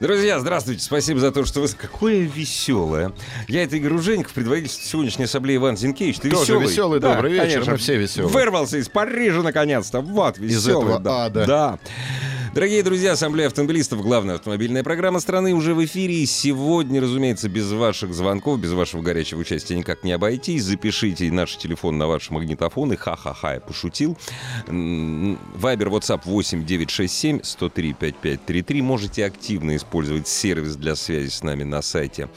Друзья, здравствуйте. Спасибо за то, что вы... Какое веселое. Я это Игорь Ужеников, предводитель сегодняшней ассамблеи Иван Зинкевич. Ты Тоже веселый? веселый, Да, добрый вечер, конечно. мы все веселые. Вырвался из Парижа, наконец-то. Вот, веселый. этого да. ада. Да. Дорогие друзья, Ассамблея автомобилистов, главная автомобильная программа страны уже в эфире. И сегодня, разумеется, без ваших звонков, без вашего горячего участия никак не обойтись. Запишите наш телефон на ваш магнитофон и ха-ха-ха, я пошутил. Вайбер, WhatsApp 8 967 103 5533. Можете активно использовать сервис для связи с нами на сайте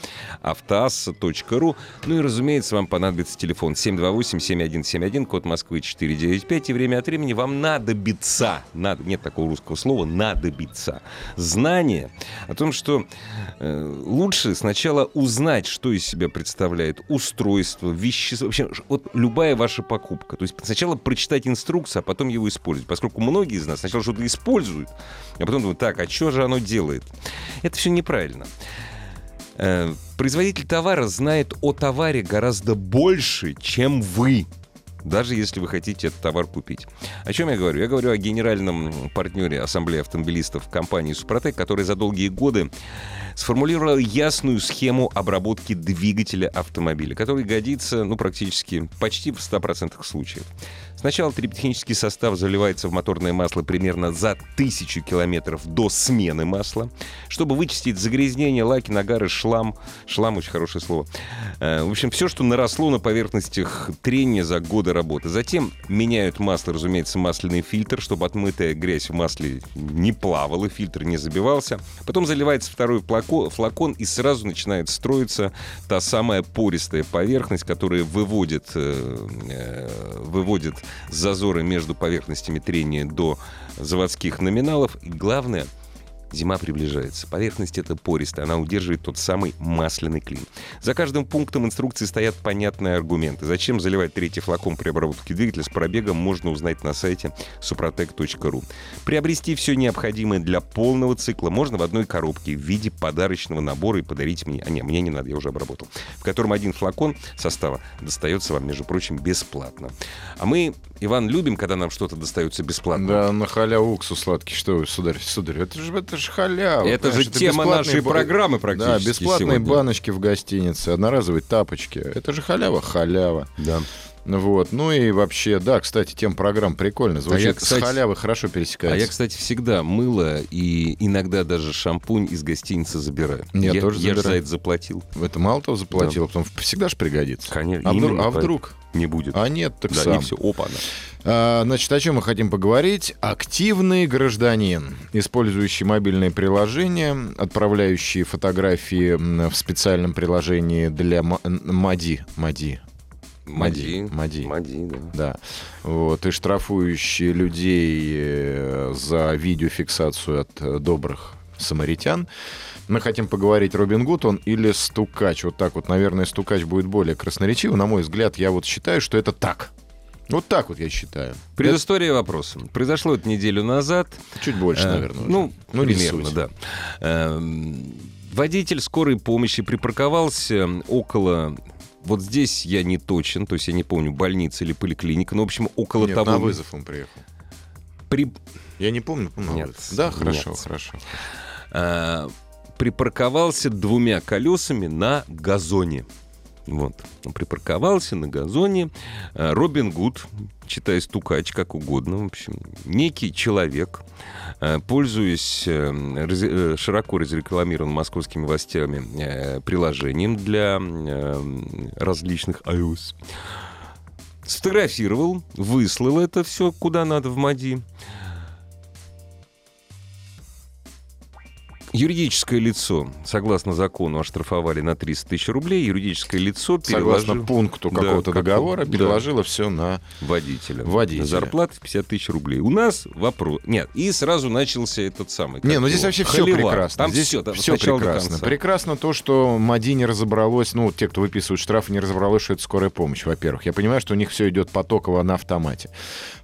автоасса.ру. Ну и, разумеется, вам понадобится телефон 728-7171, код Москвы 495. И время от времени вам надобится, надо, нет такого русского слова, надобится, знание о том, что э, лучше сначала узнать, что из себя представляет устройство, вещество, вообще вот любая ваша покупка. То есть сначала прочитать инструкцию, а потом его использовать. Поскольку многие из нас сначала что-то используют, а потом думают, так, а что же оно делает? Это все неправильно. Э, Производитель товара знает о товаре гораздо больше, чем вы. Даже если вы хотите этот товар купить. О чем я говорю? Я говорю о генеральном партнере Ассамблеи автомобилистов компании «Супротек», которая за долгие годы сформулировала ясную схему обработки двигателя автомобиля, который годится ну, практически почти в 100% случаев. Сначала триботехнический состав заливается в моторное масло примерно за тысячу километров до смены масла, чтобы вычистить загрязнение, лаки, нагары, шлам. Шлам очень хорошее слово. Э, В общем, все, что наросло на поверхностях трения за годы работы. Затем меняют масло, разумеется, масляный фильтр, чтобы отмытая грязь в масле не плавала, фильтр не забивался. Потом заливается второй флако- флакон, и сразу начинает строиться та самая пористая поверхность, которая выводит, э, э, выводит зазоры между поверхностями трения до заводских номиналов. И главное, Зима приближается. Поверхность эта пористая, она удерживает тот самый масляный клин. За каждым пунктом инструкции стоят понятные аргументы. Зачем заливать третий флакон при обработке двигателя с пробегом, можно узнать на сайте suprotec.ru. Приобрести все необходимое для полного цикла можно в одной коробке в виде подарочного набора и подарить мне. А не, мне не надо, я уже обработал. В котором один флакон состава достается вам, между прочим, бесплатно. А мы, Иван, любим, когда нам что-то достается бесплатно. Да, на халяву уксус сладкий. Что вы, сударь, сударь, это же, это же халява. Это же понимаешь, тема нашей программы практически Да, бесплатные сегодня. баночки в гостинице, одноразовые тапочки. Это же халява, халява. Да. Вот. Ну и вообще, да, кстати, тем программ прикольно. Звучит я, кстати- с халявы хорошо пересекается. А я, кстати, всегда мыло и иногда даже шампунь из гостиницы забираю. Я я тоже я ж за забираю. это заплатил. Это мало того заплатил, а потом всегда же пригодится. Конечно. А, вдруг, а вдруг? Не будет. А нет, так да, сам. и все. Опа, она. А, Значит, о чем мы хотим поговорить? Активный гражданин, использующий мобильные приложения, отправляющий фотографии в специальном приложении для МАДИ. МАДИ. Мади. Мади. Мади, да. Да. Вот, и штрафующие людей э, за видеофиксацию от э, добрых самаритян. Мы хотим поговорить, Робин Гуд он или Стукач. Вот так вот, наверное, Стукач будет более красноречив. На мой взгляд, я вот считаю, что это так. Вот так вот я считаю. Предыстория вопроса. Произошло это неделю назад. Чуть больше, Э, наверное. уже. Ну, Ну, примерно, суть. да. Эм, Водитель скорой помощи припарковался около... Вот здесь я не точен, то есть я не помню, больница или поликлиника, но, в общем, около Нет, того... на вызов он приехал. При... Я не помню, помню. Нет. Да, хорошо, нет. хорошо. э, припарковался двумя колесами на газоне. Вот. Он припарковался на газоне. Э, Робин Гуд, читай стукач, как угодно, в общем, некий человек, э, пользуясь э, широко разрекламированным московскими властями приложением для различных iOS, сфотографировал, выслал это все куда надо в МАДИ. Юридическое лицо, согласно закону, оштрафовали на 300 тысяч рублей. Юридическое лицо Согласно переложило пункту Да, какого-то как- договора, да. переложило все на... водителя. Водителя. Зарплата 50 тысяч рублей. У нас вопрос... Нет, и сразу начался этот самый... Не, ну здесь вообще все прекрасно. Там здесь все, там все прекрасно. Прекрасно то, что МАДИ не разобралось, ну, те, кто выписывают штрафы, не разобралось, что это скорая помощь, во-первых. Я понимаю, что у них все идет потоково на автомате.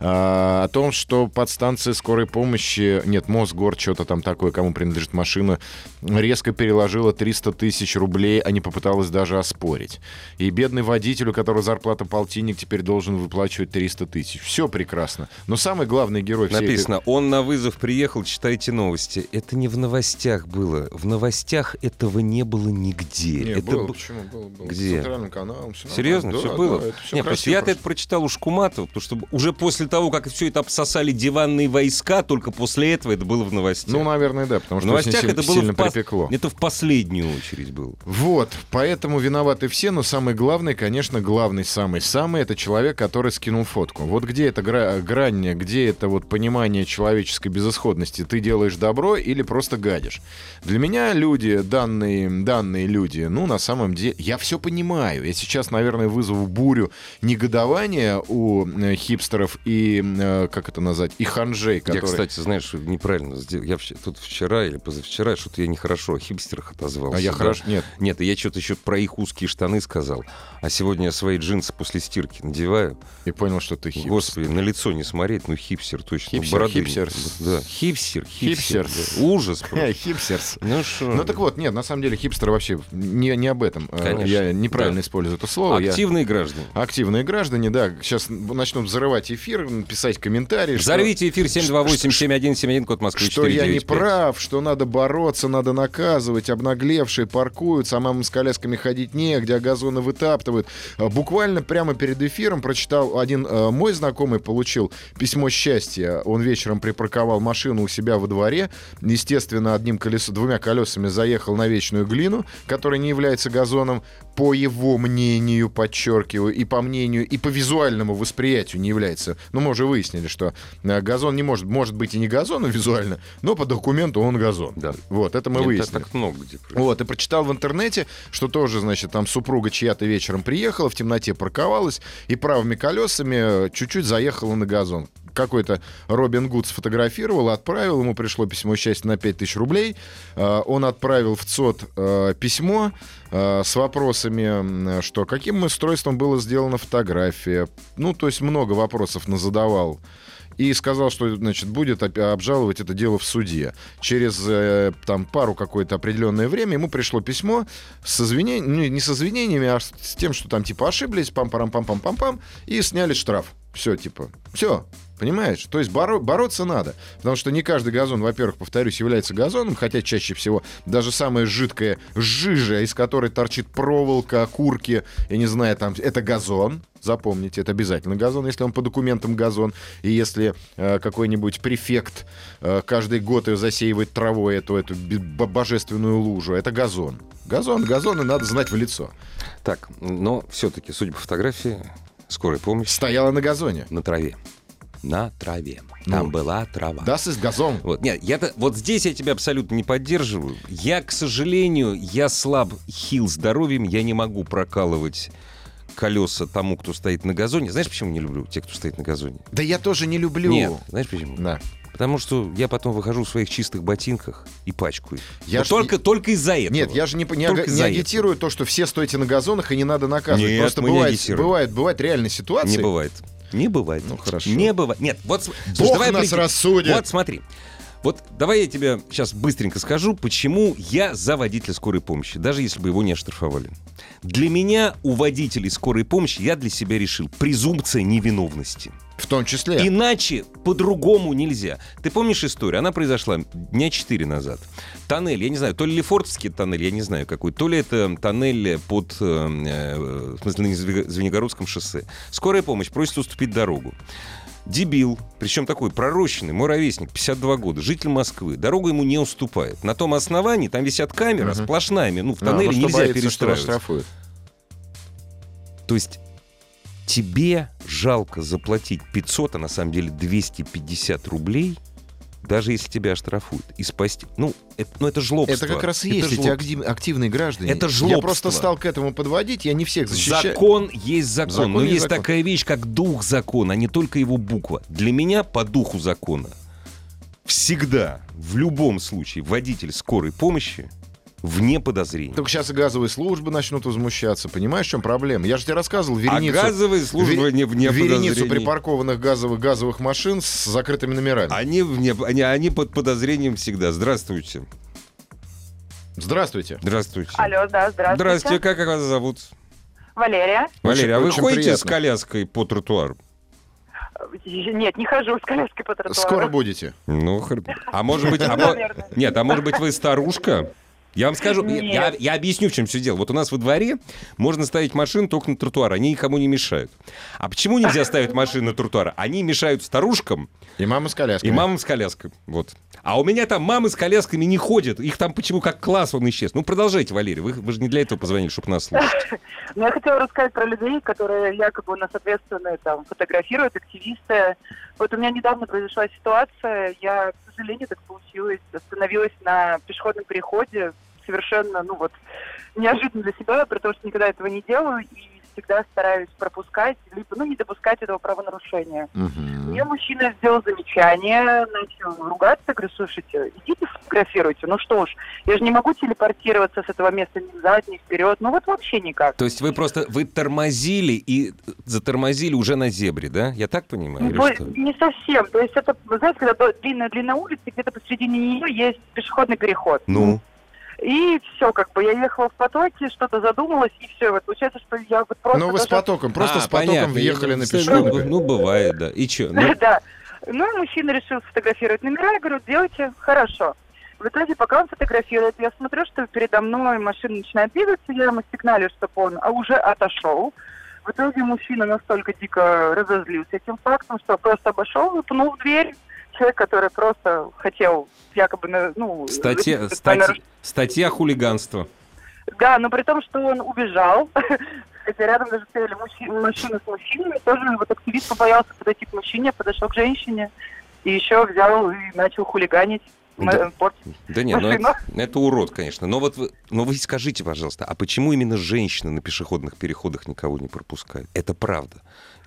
А, о том, что подстанции скорой помощи, нет, Мосгор, что-то там такое, кому принадлежит машина, режима резко переложила 300 тысяч рублей, а не попыталась даже оспорить. И бедный водитель, у которого зарплата полтинник, теперь должен выплачивать 300 тысяч. Все прекрасно. Но самый главный герой всей этой- Написано, он на вызов приехал, читайте новости. Это не в новостях было. В новостях этого не было нигде. Не, это было, б- почему было, было. Где? Центральным каналом. всё Серьезно, нормально. все Да, было? да, всё Не, просто я-то это прочитал у Шкуматова, потому что уже после того, как все это обсосали диванные войска, только после этого это было в новостях. Ну, наверное, да, потому в что очень новостях это было в припекло. Это в последнюю очередь было. Вот, поэтому виноваты все, но самый главный, конечно, главный, самый-самый, это человек, который скинул фотку. Вот где эта гра- грань, где это вот понимание человеческой безысходности? Ты делаешь добро или просто гадишь? Для меня люди, данные, данные люди, ну, на самом деле, я все понимаю. Я сейчас, наверное, вызову бурю негодования у э, хипстеров и, э, как это назвать, и ханжей, Я, которые... кстати, знаешь, неправильно сделал. Я тут вчера или позавчера что-то я нехорошо о хипстерах отозвался. А я да. хорошо... Нет, Нет, я что-то еще про их узкие штаны сказал. А сегодня я свои джинсы после стирки надеваю. и понял, что ты хипстер. Господи, на лицо не смотреть, ну хипстер точно. Хипстер, бороды хипстер. Да, хипстер, хипстер. Хипстер. да. Ужас просто. Хипстерс. Ну что? Ну так вот, нет, на самом деле хипстеры вообще не, не об этом. Э, Конечно, Я неправильно да. использую это слово. Я- Активные граждане. Активные граждане, да, сейчас начнут взрывать эфир, писать комментарии. что- Взорвите эфир 728-7171, код Москвы что я не 495. прав, что надо бороться, надо наказывать, обнаглевшие паркуются, а мамам с колясками ходить негде, а газоны вытаптывают. А, Буквально прямо перед эфиром прочитал один э, мой знакомый, получил письмо счастья. Он вечером припарковал машину у себя во дворе, естественно, одним колесом, двумя колесами заехал на вечную глину, которая не является газоном, по его мнению, подчеркиваю, и по мнению, и по визуальному восприятию не является. Ну, мы уже выяснили, что э, газон не может, может быть и не газоном визуально, но по документу он газон. Да. Вот, это мы Нет, выяснили. так много где. Вот, и прочитал в интернете, что тоже, значит, там супруга чья-то вечером приехала, в темноте парковалась и правыми колесами э, чуть-чуть заехала на газон. Какой-то Робин Гуд сфотографировал, отправил, ему пришло письмо счастья на 5000 рублей. Э, Он отправил в ЦОД э, письмо с вопросами, что каким устройством была сделана фотография. Ну, то есть много вопросов назадавал и сказал, что значит, будет обжаловать это дело в суде. Через э, там, пару какое-то определенное время ему пришло письмо с извинениями, ну, не с извинениями, а с тем, что там типа ошиблись, пам-парам-пам-пам-пам-пам, и сняли штраф. Все, типа, все. Понимаешь? То есть боро- бороться надо. Потому что не каждый газон, во-первых, повторюсь, является газоном, хотя чаще всего даже самая жидкая жижа, из которой торчит проволока, окурки, я не знаю, там, это газон. Запомните, это обязательно газон, если он по документам газон. И если э, какой-нибудь префект э, каждый год ее засеивает травой, эту, эту божественную лужу, это газон. Газон, газон, и надо знать в лицо. Так, но все-таки, судя по фотографии, скорая помощь Стояла на газоне. на траве. На траве. Ну, Там была трава. Das ist газон. Вот, нет, я вот здесь я тебя абсолютно не поддерживаю. Я, к сожалению, я слаб хил здоровьем, я не могу прокалывать колеса тому, кто стоит на газоне. Знаешь, почему не люблю тех, кто стоит на газоне? Да я тоже не люблю. Нет, знаешь почему? Да. Потому что я потом выхожу в своих чистых ботинках и пачкаю. Я ж- только, только из-за этого. Нет, я же не, не, ага- не агитирую то, что все стойте на газонах и не надо наказывать. Нет, Просто мы не бывает, агитируем. бывает, бывает реальные ситуации. Не бывает. Не бывает. Ну, хорошо. Не бывает. Нет, вот... Бог давай нас рассудит. Вот смотри. Вот давай я тебе сейчас быстренько скажу, почему я за водителя скорой помощи, даже если бы его не оштрафовали. Для меня у водителей скорой помощи, я для себя решил, презумпция невиновности. В том числе. Иначе по-другому нельзя. Ты помнишь историю? Она произошла дня 4 назад. Тоннель, я не знаю, то ли Лефортовский тоннель, я не знаю какой, то ли это тоннель под, э, э, в смысле, на Зве- Звенигородском шоссе. Скорая помощь просит уступить дорогу. Дебил, причем такой пророщенный, мой ровесник, 52 года, житель Москвы. Дорогу ему не уступает. На том основании, там висят камеры, Мгм. сплошная, ну, в А, тоннеле ну, что нельзя боится, что перестраивать. оштрафуют. То есть тебе жалко заплатить 500, а на самом деле 250 рублей даже если тебя оштрафуют, и спасти... Ну, это, ну, это жлобство. Это как раз и Это есть эти жлобство. актив- активные граждане. Это Я жлобство. просто стал к этому подводить, я не всех защищаю. Закон есть закон, Закон но есть есть закон. такая вещь, как дух закона, а не только его буква. Для меня по духу закона всегда, в любом случае, водитель скорой помощи вне подозрений. Только сейчас и газовые службы начнут возмущаться. Понимаешь, в чем проблема? Я же тебе рассказывал вереницу, а газовые службы ве- не вне вереницу подозрений. припаркованных газовых газовых машин с закрытыми номерами. Они, вне, они, они под подозрением всегда. Здравствуйте. Здравствуйте. Здравствуйте. Алло, да, здравствуйте. Здравствуйте, как вас зовут? Валерия. Валерия, а вы очень ходите с приятно. коляской по тротуару? Нет, не хожу с коляской по тротуару. Скоро будете. Ну, а может быть... а. Нет, а может быть вы старушка? Я вам скажу, я, я- объясню, в чем все дело. Вот у нас во дворе можно ставить машину только на тротуар, они никому не мешают. А почему нельзя ставить машины на тротуар? Они мешают старушкам И мама с коляской. и мамам с коляской. Вот. А у меня там мамы с колясками не ходят. Их там почему как класс он исчез. Ну, продолжайте, Валерий. Вы, вы же не для этого позвонили, чтобы нас слушать. Но я хотела рассказать про людей, которые якобы у нас ответственные, там, фотографируют, активисты. Вот у меня недавно произошла ситуация, я, сожалению, так получилось, остановилась на пешеходном переходе совершенно, ну вот, неожиданно для себя, при том, что никогда этого не делаю, и всегда стараюсь пропускать, либо, ну, не допускать этого правонарушения. Мгм. Мне мужчина сделал замечание, начал ругаться, говорю, слушайте, идите фотографируйте. Ну что ж, я же не могу телепортироваться с этого места ни взад, ни вперед. Ну вот вообще никак. То есть вы просто, вы тормозили и затормозили уже на зебре, да? Я так понимаю? или Ну, что? не совсем. То есть это, знаете, когда длинная-длинная улица, где-то посредине нее есть пешеходный переход. Ну, И все, как бы я ехала в потоке, что-то задумалась, и все. Вот получается, что я вот просто... Ну вы с даже- потоком, просто А, с потоком понятно. въехали на Ну, пешеходный Ну, ну, бывает, да. И что? Ну, Да. Ну, и мужчина решил сфотографировать номера. Я говорю, делайте, хорошо. В итоге, пока он фотографирует, я смотрю, что передо мной машина начинает двигаться, я ему сигналю, чтобы он а, уже отошел. В итоге мужчина настолько дико разозлился этим фактом, что просто обошел и пнул в дверь. Человек, который просто хотел якобы, ну... статья, статья, статья хулиганства. Да, но при том, что он убежал, хотя рядом даже стояли мужчи- машины с мужчинами, тоже вот активист побоялся подойти к мужчине, подошел к женщине и еще взял и начал хулиганить, Да. портить. Да нет, ну это, это урод, конечно. Но вот вы, но вы скажите, пожалуйста, а почему именно женщины на пешеходных переходах никого не пропускают? Это правда.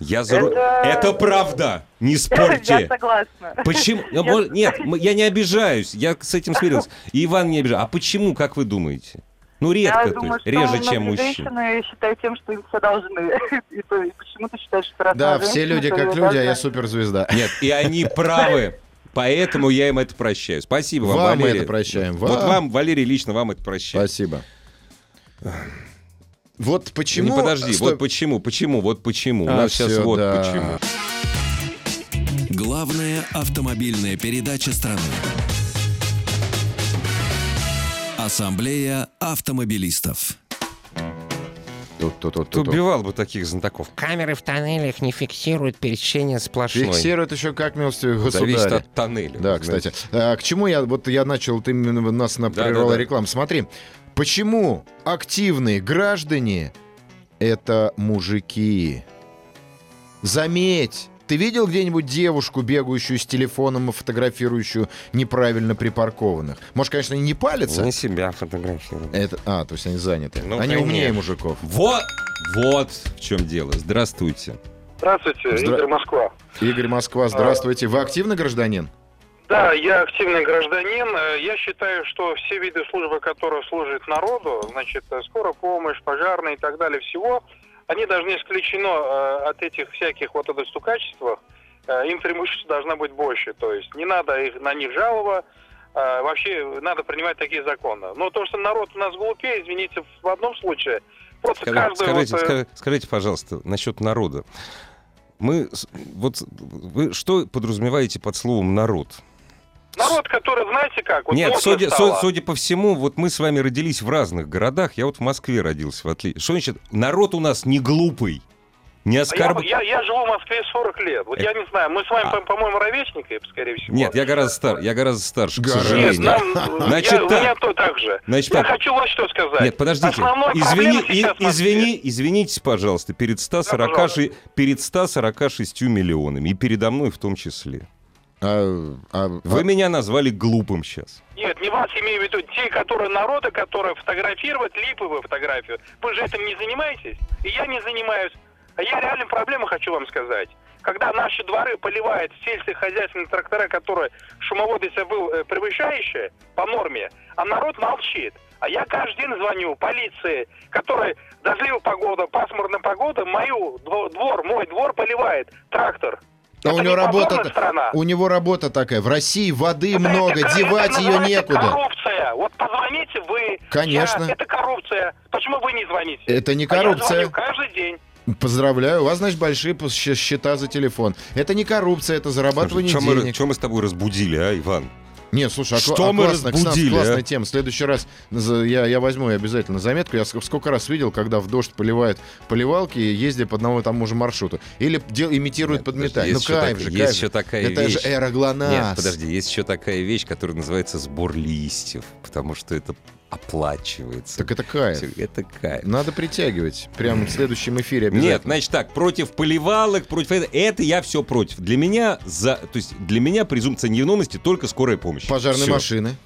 Я за... Это- Это правда! Не Я спорьте! согласна. Почему? Я- Нет, я не обижаюсь, я с этим смирился. И Иван не обижается. А почему, как вы думаете? Ну, редко, Я то думаю, есть, что реже, чем мужчин. женщины считают тем, что им все должны. И, то- и что раз Да, все люди как люди, а я суперзвезда. Нет, и они правы. Поэтому я им это прощаю. Спасибо вам, Вам Валерий. это прощаем. Вот Вам. вам, Валерий, лично вам это прощаю. Спасибо. Вот почему... Не, подожди, Стой. вот почему, почему, вот почему. У А, нас сейчас всё, вот да. почему. Главная автомобильная передача страны. Ассамблея автомобилистов. Тут-тут-тут-тут. Убивал бы таких знатоков. Камеры в тоннелях не фиксируют пересечение сплошной. Фиксирует еще как милостивый Зависит государь. от тоннеля. Да, кстати. А, к чему я, вот я начал, ты именно нас на Да, прервала да, да. рекламу. Смотри, почему активные граждане это мужики? Заметь, ты видел где-нибудь девушку, бегающую с телефоном и фотографирующую неправильно припаркованных? Может, конечно, они не палятся? Не себя фотографировал. Это, а, то есть они заняты. Ну, они конечно. умнее мужиков. Вот, вот в чем дело. Здравствуйте. Здравствуйте, Здра- Игорь Москва. Игорь Москва, здравствуйте. Вы активный гражданин? Да, я активный гражданин. Э, Я считаю, что все виды службы, которые служат народу, значит, э, скорая помощь, пожарные и так далее, всего, они должны исключено э, от этих всяких вот это стукачествах. Э, Им преимущество должно быть больше. То есть не надо их, на них жалоба. Вообще надо принимать такие законы. Но то, что народ у нас глупее, извините, в одном случае, просто Скажи- каждый... скажите, вот, э, ска- скажите, пожалуйста, насчет народа. Мы, вот, вы что подразумеваете под словом народ? Народ, который, знаете как, вот Нет, судя, стало. су- судя по всему, вот мы с вами родились в разных городах. Я вот в Москве родился, в отличие. Что значит, народ у нас не глупый, не А Я, оскорб... я, я живу в Москве 40 лет. Вот Э, я не знаю, мы с вами, а. по- по-моему, ровесники, скорее всего. Нет, я гораздо стар, я гораздо старше, к Гораздо. Нет, сожалению. нам, Значит, я, у так. меня то так же. Значит, я так. хочу вот что сказать. Нет, подождите. Основной Извини, и- извини, извините, пожалуйста, перед 140, пожалуйста. ши- перед 146 миллионами, и передо мной в том числе. А, а- Вы а- меня назвали глупым сейчас. Нет, не вас имею в виду, те, которые народа, которые фотографируют липовую фотографию. Вы же этим не занимаетесь, и я не занимаюсь. А я реально проблему хочу вам сказать. Когда наши дворы поливают сельскохозяйственные трактора, которые шумовой был э, превышающие по норме, а народ молчит. А я каждый день звоню полиции, которая дождливая погода, пасмурная погода, мою дво- двор, мой двор поливает трактор. А у него не работа, страна? у него работа такая. В России воды Это- много, это- девать это ее некуда. Коррупция. Вот позвоните вы. Конечно. я- это коррупция. Почему вы не звоните? Это не А я коррупция. звоню каждый день. Поздравляю, у вас, значит, большие счета за телефон. Это не коррупция, это зарабатывание Чем мы, денег. чё мы с тобой разбудили, а, Иван? Нет, слушай, а, Что а мы классно, кстати, разбудили, классная а? тема. В следующий раз я, я возьму обязательно заметку. Я ск- сколько раз видел, когда в дождь поливают поливалки, ездя по одному и тому же маршруту. Или дел, имитируют Нет, подметание. Ну, кайф же, так- кайф есть же. еще такая Это вещь. же аэроглонасс. Нет, подожди, есть еще такая вещь, которая называется сбор листьев, потому что это оплачивается. Так это кайф. Всё, Это кайф. Надо притягивать. Прямо в следующем эфире обязательно. Нет, значит так, против поливалок, против этого, это я все против. Для меня, за, то есть для меня презумпция невиновности только скорая помощь. Пожарные Всё. машины.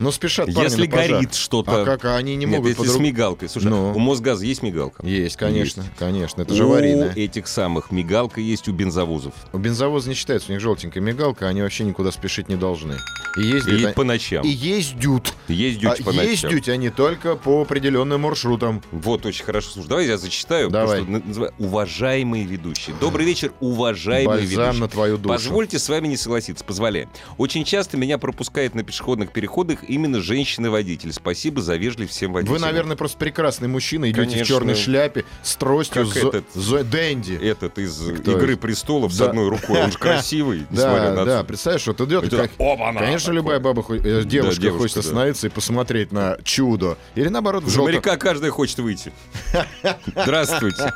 Но спешат парни Если горит что-то... А как а они не Нет, могут если по-друг- с мигалкой. Слушай, Ну. у Мосгаза есть мигалка? Есть, конечно, конечно. Это у же аварийное. этих самых мигалка есть у бензовозов. У бензовоза не считается, у них желтенькая мигалка, они вообще никуда спешить не должны. И ездят, И они- по ночам. и ездят. Ездят А по ночам. ездят они только по определенным маршрутам. Вот, очень хорошо. Слушай, давай я зачитаю. Давай. Называю- Уважаемые ведущие. Добрый вечер, уважаемые Бальзам ведущие. на твою душу. Позвольте с вами не согласиться, позволяю. Очень часто меня пропускают на пешеходных переходах именно женщины-водители. Спасибо за вежливость всем водителям. Вы, наверное, просто прекрасный мужчина, идете Конечно. в черной шляпе с тростью, Как зо- этот- зо- Дэнди. Этот из Кто «Игры это? престолов» с Да. одной рукой. Он же красивый, несмотря Да, на да, представляешь, вот идет, и Это как-! Конечно, любая баба, э, девушка, девушка, хочет да. остановиться и посмотреть на чудо. Или наоборот, За желто- моряка каждая хочет выйти. Здравствуйте.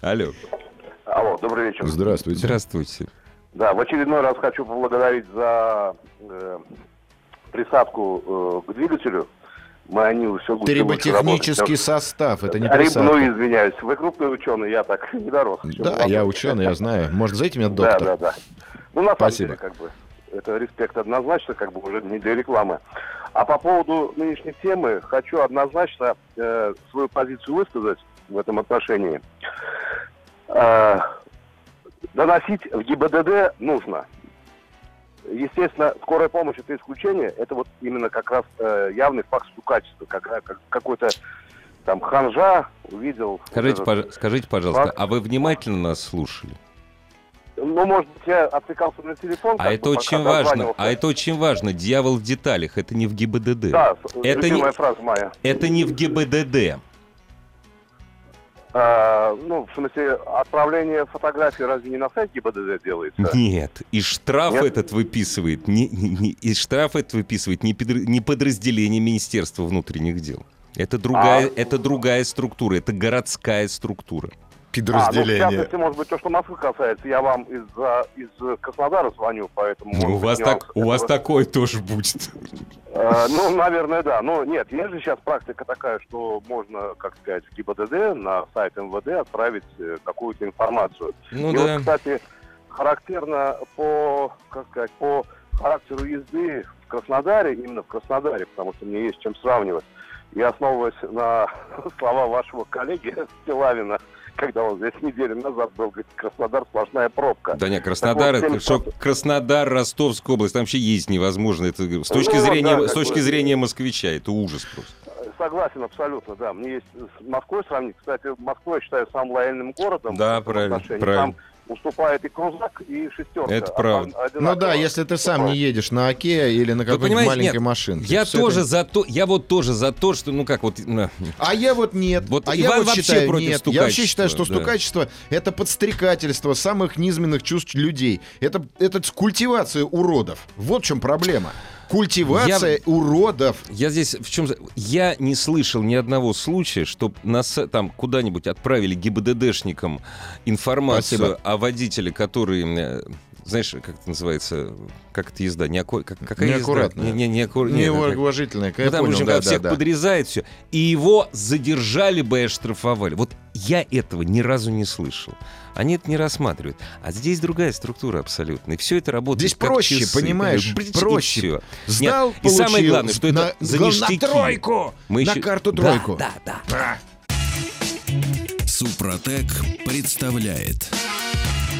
Алло. Алло, добрый вечер. Здравствуйте. Здравствуйте. Да, в очередной раз хочу поблагодарить за э, присадку э, к двигателю. Мы они все лучше лучше Триботехнический работают. состав, это не Риб- присадка. Ну, извиняюсь, вы крупный ученый, я так не дорос. Да, я ученый, я знаю. Может, зовите меня Да, доктор? да, да. Ну, на самом Спасибо. деле, как бы, это респект однозначно, как бы уже не для рекламы. А по поводу нынешней темы хочу однозначно э, свою позицию высказать в этом отношении. Э, доносить в ГИБДД нужно. Естественно, скорая помощь это исключение, это вот именно как раз э, явный факт стукачества, как, как- какой-то там ханжа увидел. Скажите, вот этот- пож- скажите, пожалуйста, факт. а вы внимательно нас слушали? Ну, может быть, я отвлекался на телефон. А это бы, очень важно. А это очень важно. Дьявол в деталях. Это не в ГИБДД. Да, Это не- фраза моя. Это не в ГИБДД. А, ну, в смысле, отправление фотографий разве не на сайт ГИБДД делается? Нет. И штраф Нет? этот выписывает. Не, не- и штраф этот выписывает не, не подразделение Министерства внутренних дел. Это другая, А. это другая структура. Это городская структура. А, ну, в Подразделение. частности, может быть, то, что Москвы касается, я вам из, а, из Краснодара звоню, поэтому... может у вас, так, у вас такое тоже будет. Э, ну, наверное, да. Но нет, есть же сейчас практика такая, что можно, как сказать, в ГИБДД на сайт МВД отправить э, какую-то информацию. Ну И да. вот, кстати, характерно по, как сказать, по характеру езды в Краснодаре, именно в Краснодаре, потому что мне есть чем сравнивать. И основываясь на слова вашего коллеги Стилавина, когда он здесь неделю назад был, говорит, Краснодар сплошная пробка. Да не, Краснодар, Так вот, это, что 70%. Краснодар, Ростовская область, там вообще есть невозможно. Это, с точки, Ну, зрения, да, с точки бы. зрения москвича, это ужас просто. Согласен абсолютно, да. Мне есть с Москвой сравнить. Кстати, Москву я считаю самым лояльным городом. Да, правильно, отношении. правильно. Там уступает и крузак, и шестерка. Это правда. Од- Ну да, одинаково если ты сам не едешь на Оке или на какой-нибудь маленькой нет, машинке. Я тоже это- за то, я вот тоже за то, что, ну как вот, на, А я вот нет. Вот а я Иван вот вообще считаю, против нет. Я вообще считаю, что да. стукачество это подстрекательство самых низменных чувств людей. Это, это культивация уродов. Вот в чем проблема. Культивация уродов. Я здесь в чем... Я не слышал ни одного случая, чтобы нас там куда-нибудь отправили ГИБДДшникам информацию Спасибо. о водителе, который э, знаешь, как это называется, как это езда, Неаку... как, какая Неаккуратная. езда? Не, не, неаккур- не, ну, ну, там, в общем, когда всех подрезает все. И его задержали бы и оштрафовали. Вот я этого ни разу не слышал. Они это не рассматривают. А здесь другая структура абсолютно. И все это работает Здесь как проще, часы. понимаешь, Брич, и проще. всё. Сдал, Нет, и самое получил. главное, что это на, за главное, ништяки. На тройку! Мы на еще- карту Да, тройку. Да, да. Супротек представляет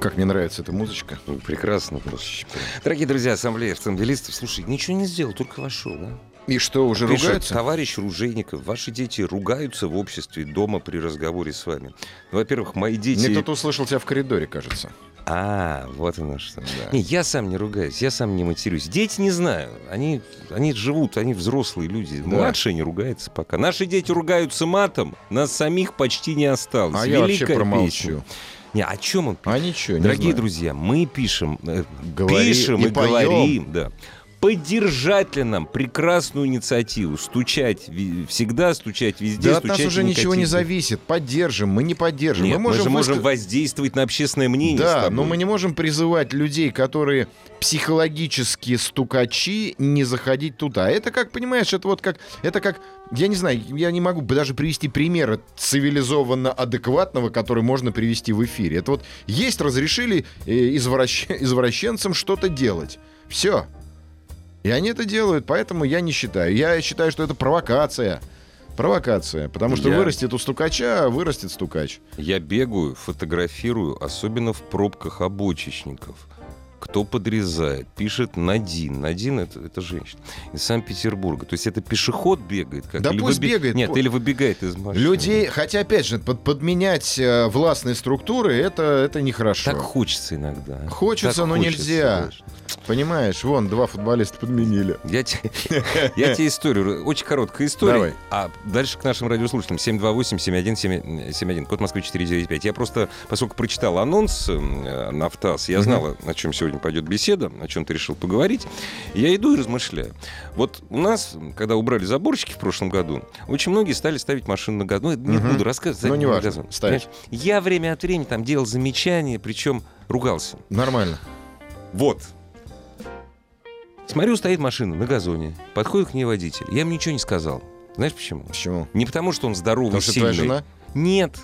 Как мне нравится эта музычка. Ну, Прекрасно просто. Дорогие друзья, ассамблея автомобилистов, слушай, ничего не сделал, только вошел, да? И что, уже Пишет, ругаются? Товарищ Ружейников, ваши дети ругаются в обществе дома при разговоре с вами. Ну, во-первых, мои дети... Мне кто-то услышал тебя в коридоре, кажется. А, вот оно что. Да. Не, я сам не ругаюсь, я сам не матерюсь. Дети не знаю, они, они живут, они взрослые люди. Да. Младшие не ругаются пока. Наши дети ругаются матом, нас самих почти не осталось. А я вообще Великая промолчу. песня. Не, о чем он пишет? А ничего, не Дорогие знаю. друзья, мы пишем, э, Говори пишем и и, поем. говорим, да. Поддержать ли нам прекрасную инициативу? Стучать всегда, стучать везде, Да от стучать нас уже и ничего не зависит. Поддержим, мы не поддержим. Нет, мы можем, же можем выска- воздействовать на общественное мнение. Да, но мы не можем призывать людей, которые психологически стукачи, не заходить туда. Это как, понимаешь, это вот как, это как, я не знаю, я не могу даже привести примера цивилизованно адекватного, который можно привести в эфире. Это вот есть, разрешили э, извращ- извращенцам что-то делать. Все. И они это делают, поэтому я не считаю. Я считаю, что это провокация. Провокация. Потому что Я- вырастет у стукача, вырастет стукач. Я бегаю, фотографирую, особенно в пробках обочечников. Кто подрезает? Пишет Надин. Надин это, это женщина из Санкт-Петербурга. То есть это пешеход бегает? Как? Да Или пусть выби- бегает. Нет, или выбегает из машины. Людей, хотя опять же, под- подменять э, властные структуры это, это нехорошо. Так хочется иногда. Хочется, Так но хочется, нельзя. Саш. Понимаешь, вон, два футболиста подменили. Я, те- я тебе историю, очень короткая история. Давай. А дальше к нашим радиослушателям 728-7171, код Москвы 495. Я просто, поскольку прочитал анонс э, на ВТАС, я Мгм. знал, о чем сегодня пойдет беседа, о чем ты решил поговорить. Я иду и размышляю. Вот у нас, когда убрали заборчики в прошлом году, очень многие стали ставить машины на газон. Ну, не Мгм. буду рассказывать. Ну, не важно, газон. ставить. Я время от времени там делал замечания, причем ругался. Нормально. Вот. Смотрю, стоит машина на газоне. Подходит к ней водитель. Я ему ничего не сказал. Знаешь почему? Почему? Не потому, что он здоровый, Потому что сильный. твоя жена? Нет.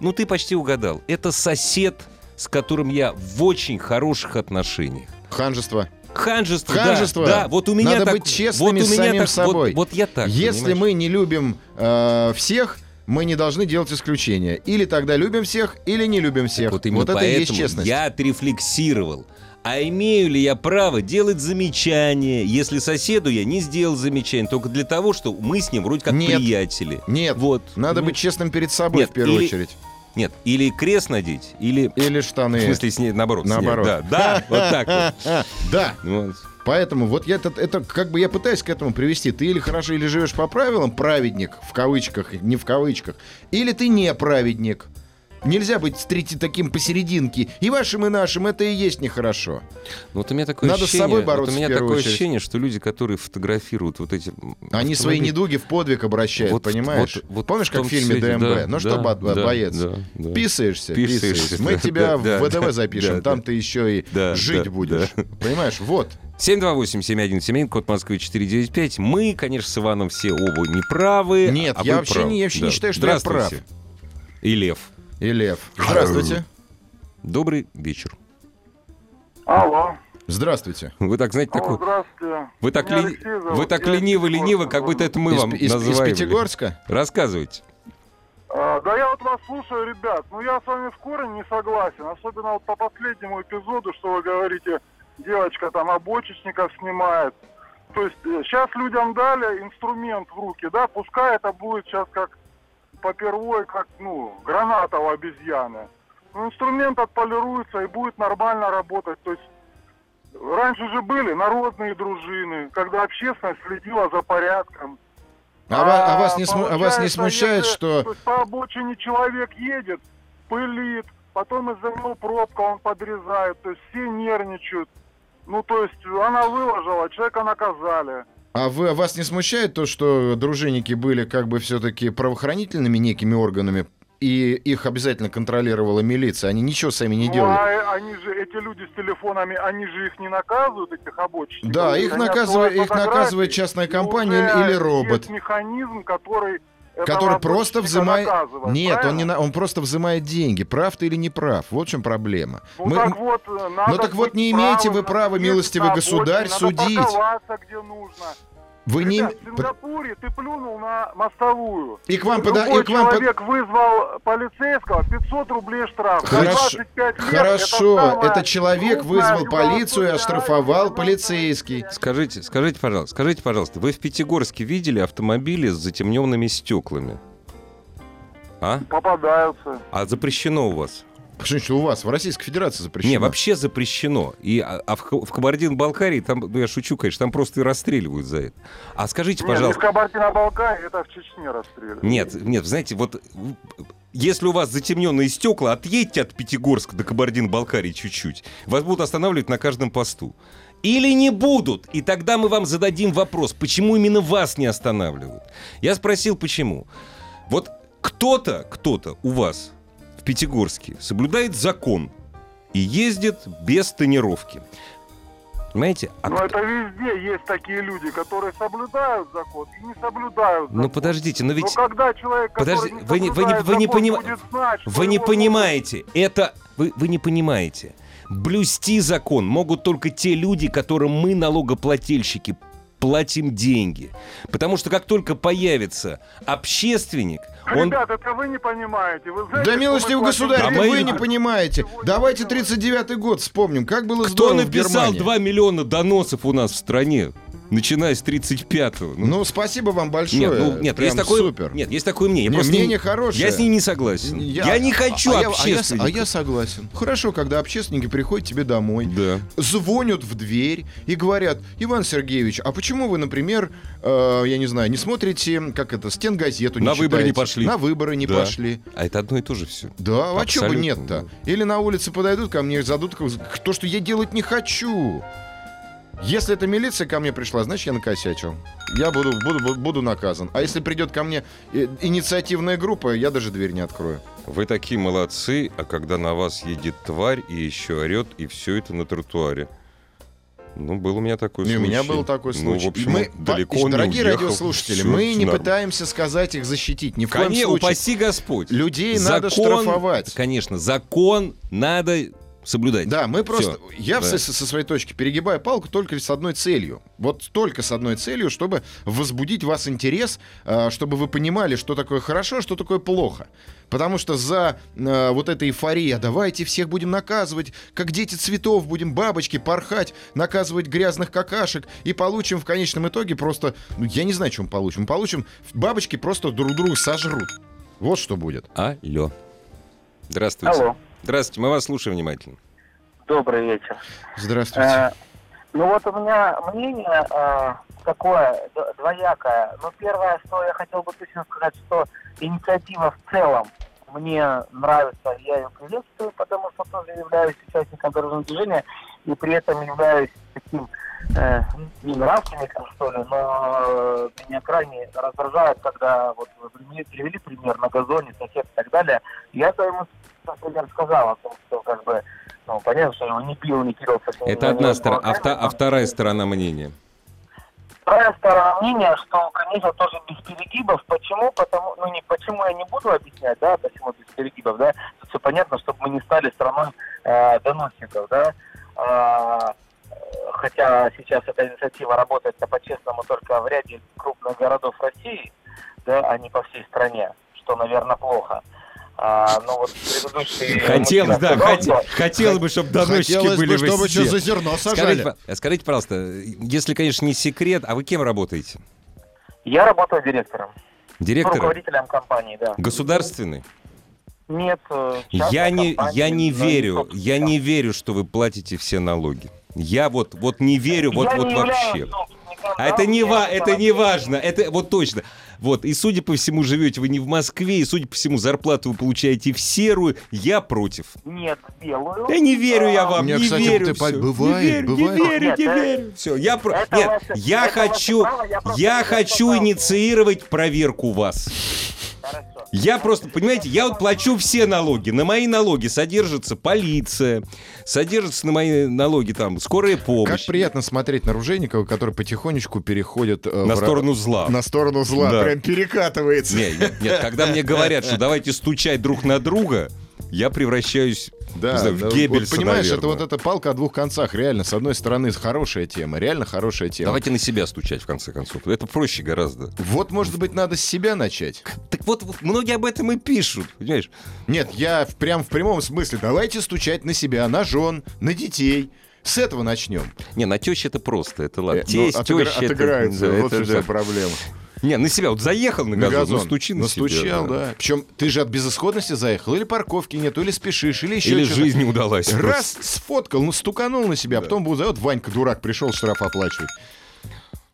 Ну, ты почти угадал. Это сосед, с которым я в очень хороших отношениях. Ханжество. Ханжество, да, Ханжество. да. Вот у меня Надо так, быть честными вот у меня самим так, собой. Вот, вот я так. Если понимаешь? мы не любим э, всех, мы не должны делать исключения. Или тогда любим всех, или не любим всех. Так вот именно это и есть честность. я отрефлексировал. А имею ли я право делать замечания, если соседу я не сделал замечание, только для того, что мы с ним вроде как Нет. приятели? Нет, Вот. надо Ну, быть честным перед собой Нет, в первую или- очередь. Нет, или крест надеть, или... Или штаны. В смысле, с ней, наоборот. снять. Наоборот. Да, да, вот так вот. Да, Вот. поэтому вот я это, это как бы я пытаюсь к этому привести. Ты или хорошо, или живешь по правилам, праведник, в кавычках, не в кавычках, или ты не праведник. Нельзя быть встретить таким посерединке. И вашим, и нашим это и есть нехорошо. Ну, Вот у меня такое Надо с ощущение, собой бороться вот у меня такое очередь. ощущение, что люди, которые фотографируют вот эти... Они свои автомобили- недуги в подвиг обращают, Вот- понимаешь? вот- вот Помнишь, как в фильме ДМБ? да, ну что, да, бо- да, боец, да, да. писаешься, Писаешься, писаешься. Мы да, тебя да, в ВДВ да, запишем, да, там да. ты еще и Да, жить да, будешь. да. Понимаешь? Вот. 728-7171, код Москвы 495. Мы, конечно, с Иваном все оба неправы. Нет, а я вообще правы. не- я вообще не Да. считаю, что я Здравствуйте. И Лев. И Лев. Здравствуйте. Добрый вечер. Алло. Здравствуйте. Вы так, знаете, такой... здравствуйте. Вы так, зовут, вы так из лениво-лениво, как будто это мы Из, вам из- из называем. Пятигорска? Рассказывайте. А, да я вот вас слушаю, ребят. Ну я с вами в корень не согласен. Особенно вот по последнему эпизоду, что вы говорите, девочка там обочечников снимает. То есть сейчас людям дали инструмент в руки, да, пускай это будет сейчас как попервой, как, ну, граната у обезьяны. Ну, инструмент отполируется и будет нормально работать. То есть раньше же были народные дружины, когда общественность следила за порядком. А, ва- а вас не, см- а вас не смущает, если, что... то есть по обочине человек едет, пылит, потом из-за него пробка, он подрезает, то есть все нервничают. Ну, то есть она выложила, человека наказали. А вы, а вас не смущает то, что дружинники были как бы все-таки правоохранительными некими органами, и их обязательно контролировала милиция? Они ничего сами не Ну, делали? а они же, эти люди с телефонами, они же их не наказывают, этих обочинников. Да, их наказывает, их наказывает частная компания или робот. Есть механизм, который который просто обочинника взимает... Нет, он, правильно? не на... он просто взимает деньги. Прав ты или не прав? Вот в чем проблема. Ну Мы- так вот, э, надо Ну так вот не имеете вы правым, права, надо ездить милостивый государь, судить. Где нужно. Вы не... В Сингапуре ты плюнул на мостовую. И к вам пода- и к вам под- человек вызвал полицейского, 500 рублей штраф. За Хорошо, 25 лет хорошо. это этот человек вызвал полицию и оштрафовал полицейский. Скажите, скажите, пожалуйста, скажите, пожалуйста, вы в Пятигорске видели автомобили с затемненными стеклами? А? Попадаются. А запрещено у вас? Что значит у вас? В Российской Федерации запрещено. Не, вообще запрещено. И, а, а в, в Кабардино-Балкарии, там, ну я шучу, конечно, там просто и расстреливают за это. А скажите, Нет, не в пожалуйста... Кабардино-Балкарии, это в Чечне расстреливают. Нет, нет, знаете, вот если у вас затемненные стекла, отъедьте от Пятигорска до Кабардино-Балкарии чуть-чуть. Вас будут останавливать на каждом посту. Или не будут. И тогда мы вам зададим вопрос, почему именно вас не останавливают. Я спросил, почему. Вот кто-то, кто-то у вас в Пятигорске соблюдает закон и ездит без тонировки. Понимаете? А Но это везде есть такие люди, которые соблюдают закон и не соблюдают закон. Ну подождите, но ведь... Но когда человек, который Подожди, не вы не- вы не- вы не поним- будет знать, Вы не понимаете, это... Вы, вы не понимаете. Блюсти закон могут только те люди, которым мы, налогоплательщики, платим деньги. Потому что как только появится общественник, он... Ребят, это вы не понимаете. Вы знаете, Да, милостивый государь, А вы не понимаете. Давайте 39-й год вспомним. Как было Кто здорово написал Германии. 2 миллиона доносов у нас в стране, начиная с 35-го? Ну, спасибо вам большое. нет, ну, нет, Прям есть такое, супер. нет, есть такое мнение. Я Не, просто мнение хорошее. Я с ней не согласен. Я, не хочу а я- а я, общественников. а я согласен. Хорошо, когда общественники приходят тебе домой, Да. звонят в дверь и говорят, Иван Сергеевич, а почему вы, например, э, я не знаю, не смотрите, как это, стенгазету не На выборы не читаете? пошли. На выборы не Да. пошли. А это одно и то же все. Да, а чего бы Абсолютно, нет-то? Или на улице подойдут ко мне и зададут то, что я делать не хочу. Если эта милиция ко мне пришла, значит, я накосячил. Я буду, буду, буду наказан. А если придет ко мне э, инициативная группа, я даже дверь не открою. Вы такие молодцы, а когда на вас едет тварь и еще орет, и все это на тротуаре. Ну, был у меня такой И у случай. меня был такой Ну, случай. в общем, мы, далеко ба- не дорогие уехал. радиослушатели, мы не норм. пытаемся сказать их защитить. Ни в коем случае. упаси Господь. Людей надо штрафовать. Конечно, закон надо соблюдать. Да, мы просто... Всё. Я Да. со, со своей точки перегибаю палку только с одной целью. Вот только с одной целью, чтобы возбудить вас интерес, э, чтобы вы понимали, что такое хорошо, а что такое плохо. Потому что за э, вот этой эйфория, давайте всех будем наказывать, как дети цветов, будем бабочки порхать, наказывать грязных какашек, и получим в конечном итоге просто... Ну, я не знаю, что мы получим. Мы получим... Бабочки просто друг друга сожрут. Вот что будет. Алло. Здравствуйте. Алло, Здравствуйте, мы вас слушаем внимательно. добрый вечер. Здравствуйте. Э, ну вот у меня мнение э, такое двоякое. Ну, первое, что я хотел бы точно сказать, что инициатива в целом мне нравится, я ее приветствую, потому что тоже являюсь участником дорожного движения и при этом являюсь таким э, не нравственником, что ли, но э, меня крайне раздражает, когда вот вы привели- привели пример на газоне, сосед и так далее. Я то ему, например, сказал о том, что как бы, ну, понятно, что его не бил, не кидал. Это одна сторона. А, вта- а вторая сторона мнения. Вторая сторона мнения, что, конечно, тоже без перегибов. Почему? Потому, ну, не почему я не буду объяснять, да, почему без перегибов, да. Тут все понятно, чтобы мы не стали страной э, доносчиков, да. Э, хотя сейчас эта инициатива работает по-честному только в ряде крупных городов России, да, а не по всей стране, что, наверное, плохо. А, но вот предыдущий Хотелось, да, что- хотелось бы, чтобы доносчики Хотелось были бы, чтобы что за зерно Скажите, сажали. по- скажите, пожалуйста, если, конечно, не секрет, а вы кем работаете? Я работаю директором, Директором? руководителем компании, да. Государственный? Нет, э, Я не, я не верю, я не верю, что вы платите все налоги. Я вот, вот не верю, вот, Я вот не вообще. А это не, ва- это не важно, это вот точно. Вот, и, судя по всему, живете вы не в Москве, и, судя по всему, зарплату вы получаете в серую. Я против. Нет, белую. Я не верю я вам, Нет, не кстати, верю. ты по- всё. бывает, не верю, бывает. не верю, Нет, не э, верю. Все, я про... это Нет, ваше- я это хочу, право, я я хочу инициировать проверку вас. Хорошо. Я просто, понимаете, я вот плачу все налоги. На мои налоги содержится полиция, содержится на мои налоги там скорая Как помощь. приятно смотреть на Ружейникова, который потихонечку переходит... э, На в сторону зла. На сторону зла, Да. прям перекатывается. Не, нет, нет, когда мне говорят, что давайте стучать друг на друга, я превращаюсь Да, знаю, в Геббельса, вот понимаешь, это наверное. вот эта палка о двух концах. Реально, с одной стороны, хорошая тема, реально хорошая тема. Давайте на себя стучать, в конце концов. Это проще гораздо. Вот, может быть, надо с себя начать. Так вот, многие об этом и пишут, понимаешь? Нет, я в, прям в прямом смысле. Давайте стучать на себя, на жен, на детей. С этого начнем. Не, на тещу это просто, это ладно. Э, ну, Тесть, отыгра- теща, это- отыграется. да, вот это да. проблема. Не, на себя. Вот заехал на На газон, газон. ну стучи на себя. Настучал, да. Причем ты же от безысходности заехал. Или парковки нет, или спешишь, или еще Или жизнь не удалась. Раз сфоткал, ну стуканул на себя, а потом будет вот Ванька дурак пришел штраф оплачивать.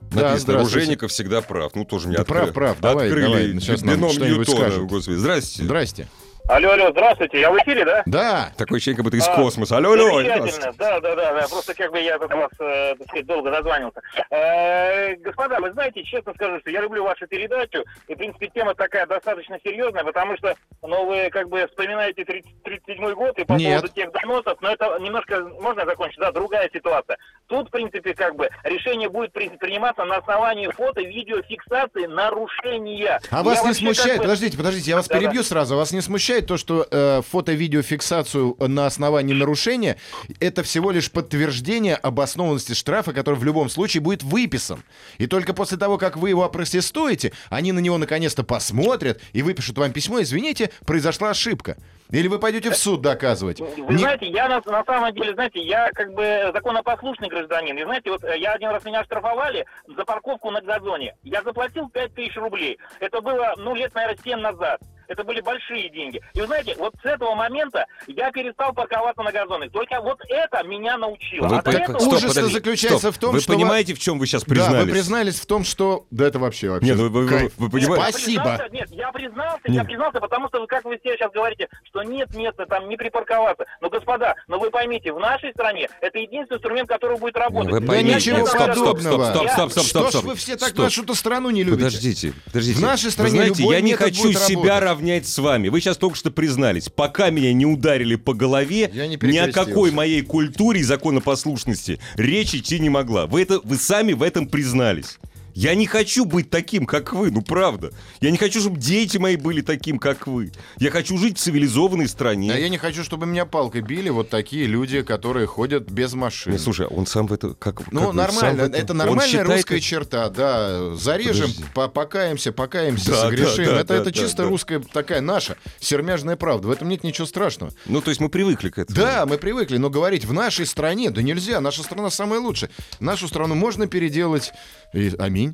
Да, Написано, здравствуйте. Оружейников всегда прав. Ну, тоже не Да открыли. прав, прав. Давай, Открыли давай, сейчас нам бином Ньютона, скажут. Господи. Здрасте. Здрасте. Алло, алло, здравствуйте, я в эфире, да? Да, Такой человек, как будто из А, космоса. Алло, алло. Замечательно, да, да, да, да, просто как бы я тут вас, э, так сказать, долго названился. Э, господа, вы знаете, честно скажу, что я люблю вашу передачу, и, в принципе, тема такая достаточно серьезная, потому что, ну, вы как бы вспоминаете 30, 37 год и по Нет. поводу тех доносов, но это немножко, можно закончить, да, другая ситуация. Тут, в принципе, как бы решение будет при- приниматься на основании фото, видеофиксации нарушения. А Я вас не вообще как смущает, бы- подождите, подождите, я вас Да-да. перебью сразу. Вас не смущает то, что э, фото-видеофиксацию на основании нарушения это всего лишь подтверждение обоснованности штрафа, который в любом случае будет выписан. И только после того, как вы его опротестуете, они на него наконец-то посмотрят и выпишут вам письмо, извините, произошла ошибка. Или вы пойдете в суд доказывать. Вы Не- знаете, я на, на самом деле, знаете, я как бы законопослушный гражданин. И знаете, вот э, я один раз меня штрафовали за парковку на газоне. Я заплатил 5000 рублей. Это было, ну, лет, наверное, 7 назад. Это были большие деньги. И вы знаете, вот с этого момента я перестал парковаться на газоне. Только вот это меня научило. Вы А по- этого- Стоп, Ужас подожди, заключается стоп. в том, вы что понимаете, в чем вы сейчас Да, признались? вы признались в том, что... Да это вообще, вообще. Нет, вы, вы- кайф. вы понимаете? Я Спасибо. признался, Нет, я признался, Нет. я признался, потому что, вы, как вы все сейчас говорите, что нет, нет, там не припарковаться. Но, господа, но вы поймите, в нашей стране это единственный инструмент, который будет работать. Вы Да поймите. ничего Нет, стоп, стоп, подобного. стоп, стоп, стоп, стоп, Что стоп. ж вы все так Стоп. нашу-то страну не любите? Подождите, подождите. В нашей стране Вы знаете, любой я не хочу будет себя работать. Равнять с вами. Вы сейчас только что признались. Пока меня не ударили по голове, Я не ни о какой моей культуре и законопослушности речь идти не могла. Вы, это, вы сами в этом признались. Я не хочу быть таким, как вы, ну правда. Я не хочу, чтобы дети мои были таким, как вы. Я хочу жить в цивилизованной стране. А я не хочу, чтобы меня палкой били вот такие люди, которые ходят без машин. Не, слушай, он сам в это как? Ну, как нормально, это- это нормальная считает русская черта, да. Зарежем, по- покаемся, покаемся, Да, согрешим. да, да, это да, это да, чисто да. русская такая наша сермяжная правда. В этом нет ничего страшного. Ну, то есть мы привыкли к этому. Да, мы привыкли, но говорить в нашей стране, да нельзя, наша страна самая лучшая. Нашу страну можно переделать. И, аминь.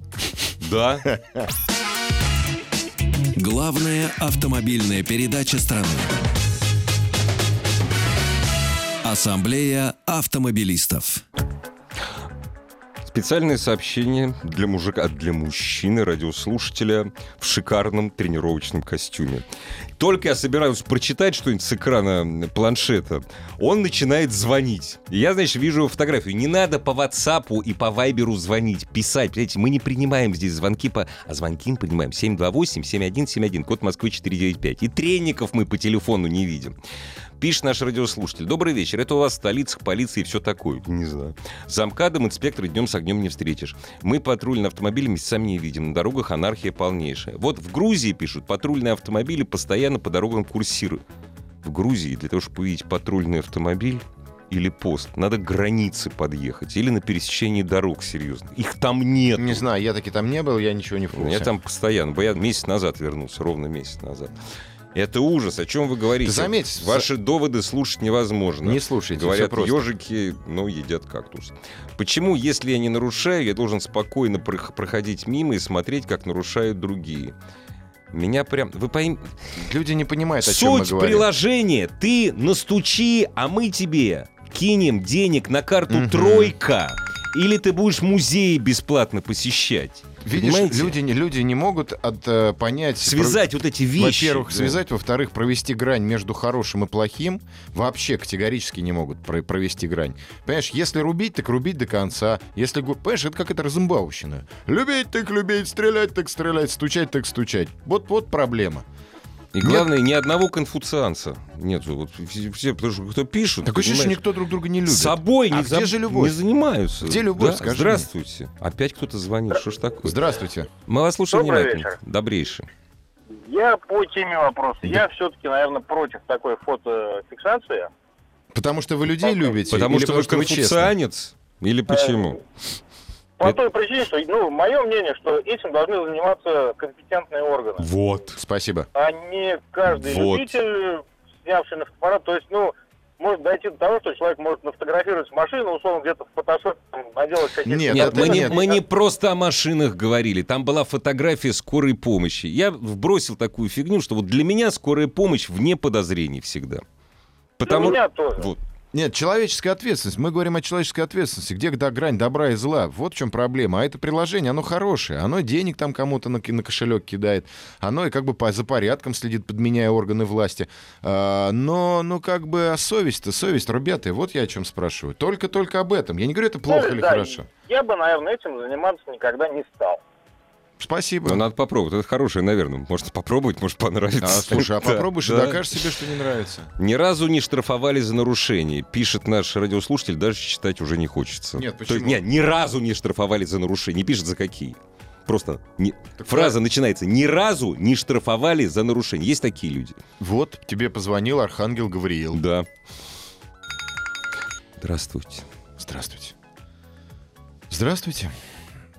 Да. Главная автомобильная передача страны. Ассамблея автомобилистов. Специальное сообщение для мужика, для мужчины, радиослушателя в шикарном тренировочном костюме. Только я собираюсь прочитать что-нибудь с экрана планшета, он начинает звонить. Я, знаешь, вижу фотографию. Не надо по WhatsApp и по Вайберу звонить, писать. Понимаете, мы не принимаем здесь звонки по... А звонки мы принимаем 728-7171, код Москвы 495. И тренников мы по телефону не видим. Пишет наш радиослушатель. Добрый вечер. Это у вас в столицах полиции и все такое. Не знаю. Замкадом инспектора днем с огнем не встретишь. Мы патрульные автомобили месяцами не видим. На дорогах анархия полнейшая. Вот в Грузии, пишут, патрульные автомобили постоянно по дорогам курсируют. В Грузии для того, чтобы увидеть патрульный автомобиль или пост, надо к границе подъехать. Или на пересечении дорог, серьезно. Их там нет. Не знаю, я таки там не был, я ничего не в курсе. Я там постоянно. Я месяц назад вернулся, ровно месяц назад. Это ужас. О чем вы говорите? Ты заметь, Ваши доводы слушать невозможно. Не слушайте, Говорят, ежики, ну, едят кактус. Почему, если я не нарушаю, я должен спокойно прох- проходить мимо и смотреть, как нарушают другие? Меня прям... Вы поймите... Люди не понимают, о чем мы Суть говорим. приложения. Ты настучи, а мы тебе кинем денег на карту Мгм. «Тройка». Или ты будешь музеи бесплатно посещать. Видишь, Понимаете? люди, не- люди не могут от, э, понять... Связать вот эти вещи. Во-первых, да. связать, во-вторых, провести грань между хорошим и плохим вообще категорически не могут про- провести грань. Понимаешь, если рубить, так рубить до конца. Если, понимаешь, это как это разымбаущина. Любить так любить, стрелять так стрелять, стучать так стучать. Вот, вот проблема. И главное, ни одного конфуцианца нету. Вот все, все, потому что кто пишет, что понимаешь, никто друг друга не любит. собой А не, где заб- же любовь? не занимаются. Где любовь, Да, скажи Здравствуйте. Опять кто-то звонит. Что ж такое? Здравствуйте. Мы вас слушаем Добрый внимательно. вечер. Добрейший. Я по теме вопроса. Я все-таки, наверное, против такой фотофиксации. Потому что вы людей любите? Потому или что вы потому честны? конфуцианец? Или почему? По Это- той причине, что, ну, мое мнение, что этим должны заниматься компетентные органы, Вот. Спасибо. а не каждый Вот. любитель, снявший на фотоаппарат. То есть, ну, может дойти до того, что человек может нафотографировать машину, условно, где-то в фотошопе наделать какие-то... Нет, Нет, мы, не, нет. мы не просто о машинах говорили. Там была фотография скорой помощи. Я вбросил такую фигню, что вот для меня скорая помощь вне подозрений всегда. Потому... Для меня тоже. Вот. Нет, человеческая ответственность. Мы говорим о человеческой ответственности. Где да, грань добра и зла? Вот в чем проблема. А это приложение, оно хорошее. Оно денег там кому-то на, на кошелек кидает. Оно и как бы по, за порядком следит, подменяя органы власти. А, но, ну, как бы, а совесть-то, совесть, ребята, вот я о чем спрашиваю. Только-только об этом. Я не говорю, это плохо Ну, или да, хорошо. Я бы, наверное, этим заниматься никогда не стал. Спасибо. Ну, надо попробовать. Это хорошее, наверное. Может попробовать, может понравится. А, слушай, а Да, попробуешь и да. докажешь себе, что не нравится. Ни разу не штрафовали за нарушение. Пишет наш радиослушатель, даже читать уже не хочется. Нет, То почему? нет, ни разу не штрафовали за нарушение. Не пишет за какие. Просто не- фраза начинается. Ни разу не штрафовали за нарушение. Есть такие люди. Вот тебе позвонил Архангел Гавриил. Да. Здравствуйте. Здравствуйте. Здравствуйте.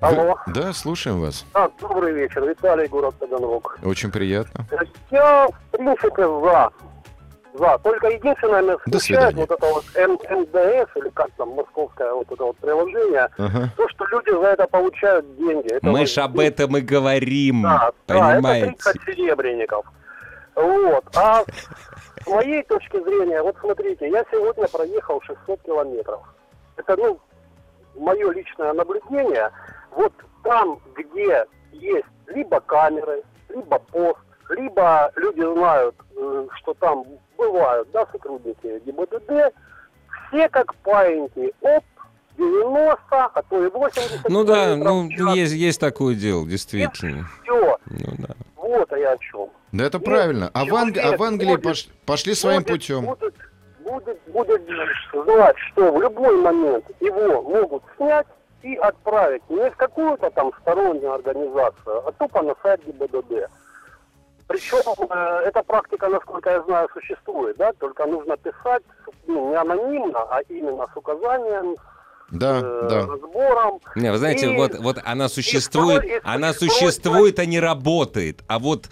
Алло. Вы- Да, слушаем вас. А, добрый вечер, Виталий, город Таганрог. Очень приятно. Я, в принципе, за. За. Только единственное, меня смущает вот это вот М- МДС, или как там, московское вот это вот приложение, Ага. то, что люди за это получают деньги. Это Мы вот- ж об этом и говорим. Да, да, это понимаете? 30 серебряников. Вот. А с моей точки зрения, вот смотрите, я сегодня проехал 600 километров. Это, ну, мое личное наблюдение. Вот там, где есть либо камеры, либо пост, либо люди знают, э, что там бывают, да, сотрудники ГИБДД, все как паиньки, оп, 90, а то и 80 Ну да, ну есть, есть такое дело, действительно. Все, Ну да. вот я о чем. Да это Нет, правильно. А в, Анг- а в Англии будет- пош- пошли своим будет, путем. Будет, будет, будет знать, что в любой момент его могут снять и отправить не в какую-то там стороннюю организацию, а тупо на сайт ГИБДД. Причем э, эта практика, насколько я знаю, существует, да, только нужно писать ну, не анонимно, а именно с указанием, Да, э, да. разбором. Не, вы знаете, И- вот, вот она существует, и- и- она и- существует, а не работает. А вот,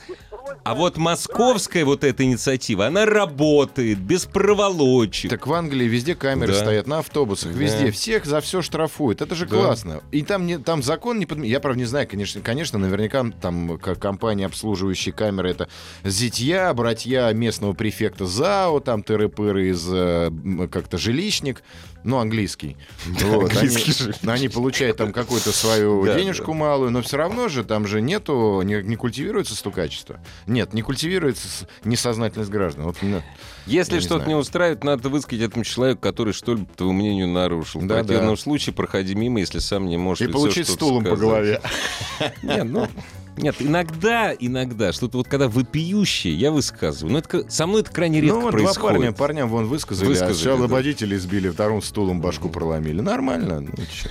а вот московская вот эта инициатива, она работает, без проволочек. Так в Англии везде камеры Да. стоят, на автобусах, Да. везде. Всех за все штрафуют. Это же Да. классно. И там, не, там закон не подменяет. Я, правда, не знаю, конечно, конечно, наверняка там к- компания, обслуживающие камеры, это зятья, братья местного префекта ЗАО, там тыры-пыры из э, как-то жилищник, ну, английский. Вот, английский они, они получают там какую-то свою Да, денежку малую, но все равно же там же нету, не, не культивируется стукачество. Нет, не культивируется несознательность граждан. Вот, ну, Если не что-то знаю. не устраивает, надо высказать этому человеку, который что ли, по твоему мнению, нарушил. В Да, противном да. случае проходи мимо, если сам не можешь И в получить стулом по сказать. голове. Не, ну, нет, иногда, иногда, что-то вот когда вопиющее, я высказываю. Но это, ка- со мной это крайне редко Ну вот два происходит. парня, парням вон высказали, Высказали, а сначала да. водителя избили, вторым стулом башку проломили. Нормально. ну чё.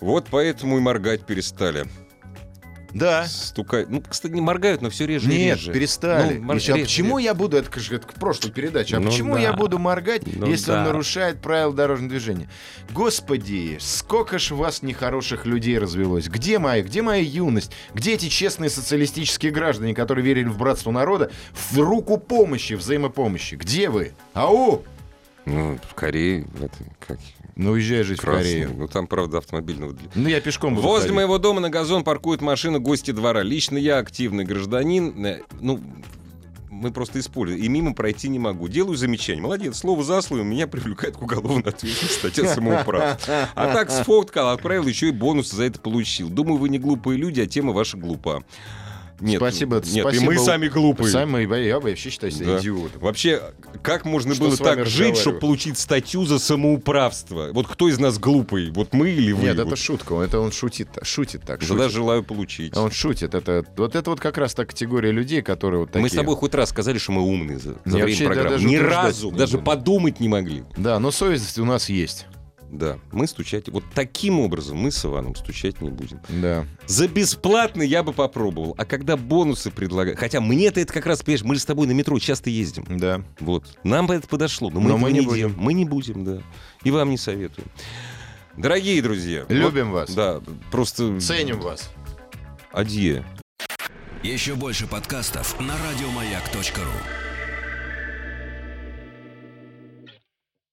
Вот поэтому и моргать перестали. Да. Стукать. Ну, кстати, не моргают, но все реже и Нет, реже. перестали. Ну, мор- Еще, а почему я буду, это, это к прошлой передаче, а Ну почему да. я буду моргать, Ну если он да. нарушает правила дорожного движения? Господи, сколько ж вас нехороших людей развелось. Где моя, где моя юность? Где эти честные социалистические граждане, которые верили в братство народа, в руку помощи, взаимопомощи? Где вы? Ау! Ну, в Корее, это как... Ну, уезжай жить в Красный. Корею. Ну, там, правда, автомобильного... Ну, я пешком буду Возле ходить. моего дома на газон паркует машина гости двора. Лично я активный гражданин. Э, Ну, мы просто используем. И мимо пройти не могу. Делаю замечание. Молодец, слово за слово меня привлекает к уголовной ответственности статья самоуправства. А так сфоткал, отправил, еще и бонусы за это получил. Думаю, вы не глупые люди, а тема ваша глупа. Нет, Спасибо. Нет, спасибо. и мы сами глупые. Сами, я вообще считаю себя Да. идиотом. Вообще, как можно Что было так жить, чтобы получить статью за самоуправство? Вот кто из нас глупый? Вот мы или вы? Нет, это Вот. шутка. Это он шутит, шутит так. Тогда шутит. желаю получить. Он шутит. Это, вот это вот как раз та категория людей, которые вот такие. Мы с тобой хоть раз сказали, что мы умные за, за время программы. Ни разу, даже подумать не могли. Да, но совесть у нас есть. Да, мы стучать... Вот таким образом мы с Иваном стучать не будем. Да. За бесплатно я бы попробовал. А когда бонусы предлагают... Хотя мне-то это как раз, понимаешь, мы же с тобой на метро часто ездим. Да. Вот. Нам бы это подошло, но мы, Но мы не делаем. Мы не будем, да. И вам не советуем. Дорогие друзья. Любим вот, вас. Да, просто... Ценим вас. Адье. Еще больше подкастов на радиомаяк.ру.